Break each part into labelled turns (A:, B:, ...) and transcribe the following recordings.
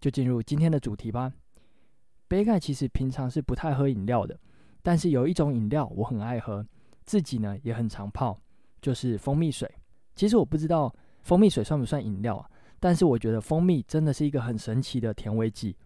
A: 就进入今天的主题吧。杯盖其实平常是不太喝饮料的。但是有一种饮料我很爱喝，自己呢也很常泡，就是蜂蜜水。其实我不知道蜂蜜水算不算饮料啊，但是我觉得蜂蜜真的是一个很神奇的甜味剂。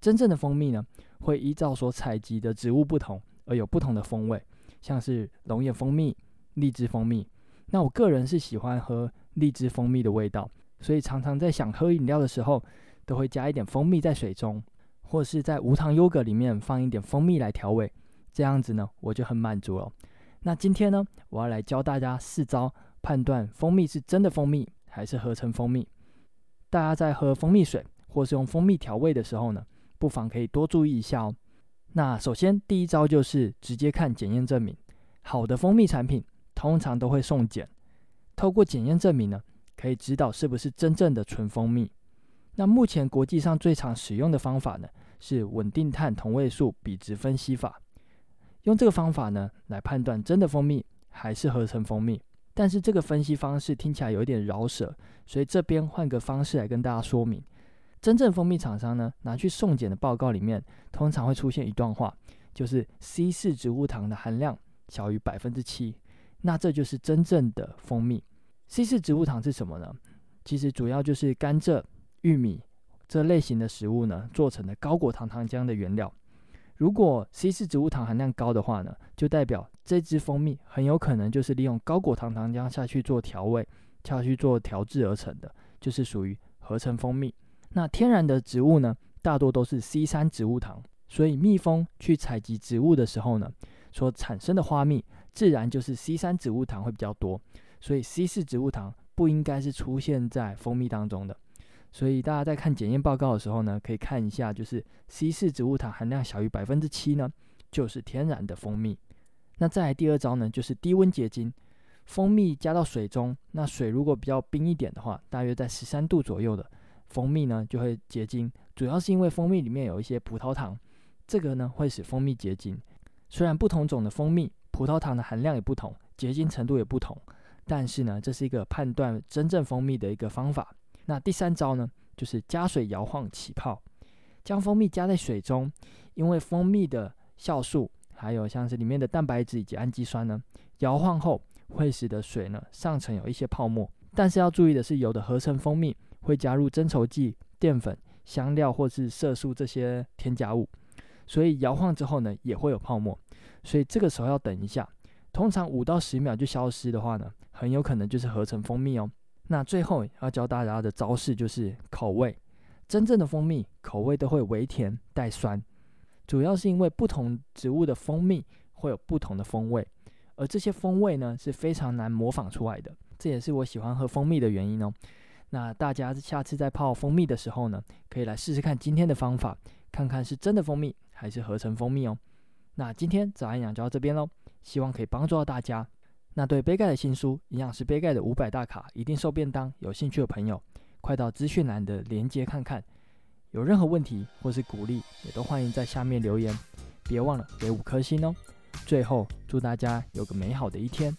A: 真正的蜂蜜呢，会依照所采集的植物不同而有不同的风味，像是龙眼蜂蜜、荔枝蜂蜜。那我个人是喜欢喝荔枝蜂蜜的味道，所以常常在想喝饮料的时候，都会加一点蜂蜜在水中，或是在无糖优格里面放一点蜂蜜来调味。这样子呢，我就很满足了。那今天呢，我要来教大家四招判断蜂蜜是真的蜂蜜还是合成蜂蜜。大家在喝蜂蜜水或是用蜂蜜调味的时候呢，不妨可以多注意一下哦。那首先第一招就是直接看检验证明。好的蜂蜜产品通常都会送检，透过检验证明呢，可以知道是不是真正的纯蜂蜜。那目前国际上最常使用的方法呢，是稳定碳同位素比值分析法。用这个方法呢，来判断真的蜂蜜还是合成蜂蜜。但是这个分析方式听起来有点绕舌，所以这边换个方式来跟大家说明。真正蜂蜜厂商呢，拿去送检的报告里面，通常会出现一段话，就是 C 四植物糖的含量小于百分之七，那这就是真正的蜂蜜。C 四植物糖是什么呢？其实主要就是甘蔗、玉米这类型的食物呢，做成的高果糖糖浆的原料。如果 C 四植物糖含量高的话呢，就代表这支蜂蜜很有可能就是利用高果糖糖浆下去做调味，下去做调制而成的，就是属于合成蜂蜜。那天然的植物呢，大多都是 C 三植物糖，所以蜜蜂去采集植物的时候呢，所产生的花蜜自然就是 C 三植物糖会比较多，所以 C 四植物糖不应该是出现在蜂蜜当中的。所以大家在看检验报告的时候呢，可以看一下，就是 C 四植物糖含量小于百分之七呢，就是天然的蜂蜜。那再来第二招呢，就是低温结晶。蜂蜜加到水中，那水如果比较冰一点的话，大约在十三度左右的蜂蜜呢就会结晶。主要是因为蜂蜜里面有一些葡萄糖，这个呢会使蜂蜜结晶。虽然不同种的蜂蜜葡萄糖的含量也不同，结晶程度也不同，但是呢，这是一个判断真正蜂蜜的一个方法。那第三招呢，就是加水摇晃起泡，将蜂蜜加在水中，因为蜂蜜的酵素，还有像是里面的蛋白质以及氨基酸呢，摇晃后会使得水呢上层有一些泡沫。但是要注意的是，有的合成蜂蜜会加入增稠剂、淀粉、香料或是色素这些添加物，所以摇晃之后呢也会有泡沫，所以这个时候要等一下，通常五到十秒就消失的话呢，很有可能就是合成蜂蜜哦。那最后要教大家的招式就是口味，真正的蜂蜜口味都会微甜带酸，主要是因为不同植物的蜂蜜会有不同的风味，而这些风味呢是非常难模仿出来的，这也是我喜欢喝蜂蜜的原因哦。那大家下次在泡蜂蜜的时候呢，可以来试试看今天的方法，看看是真的蜂蜜还是合成蜂蜜哦。那今天早安养就到这边喽，希望可以帮助到大家。那对杯盖的新书《营养师杯盖的五百大卡一定瘦便当》有兴趣的朋友，快到资讯栏的链接看看。有任何问题或是鼓励，也都欢迎在下面留言。别忘了给五颗星哦。最后，祝大家有个美好的一天。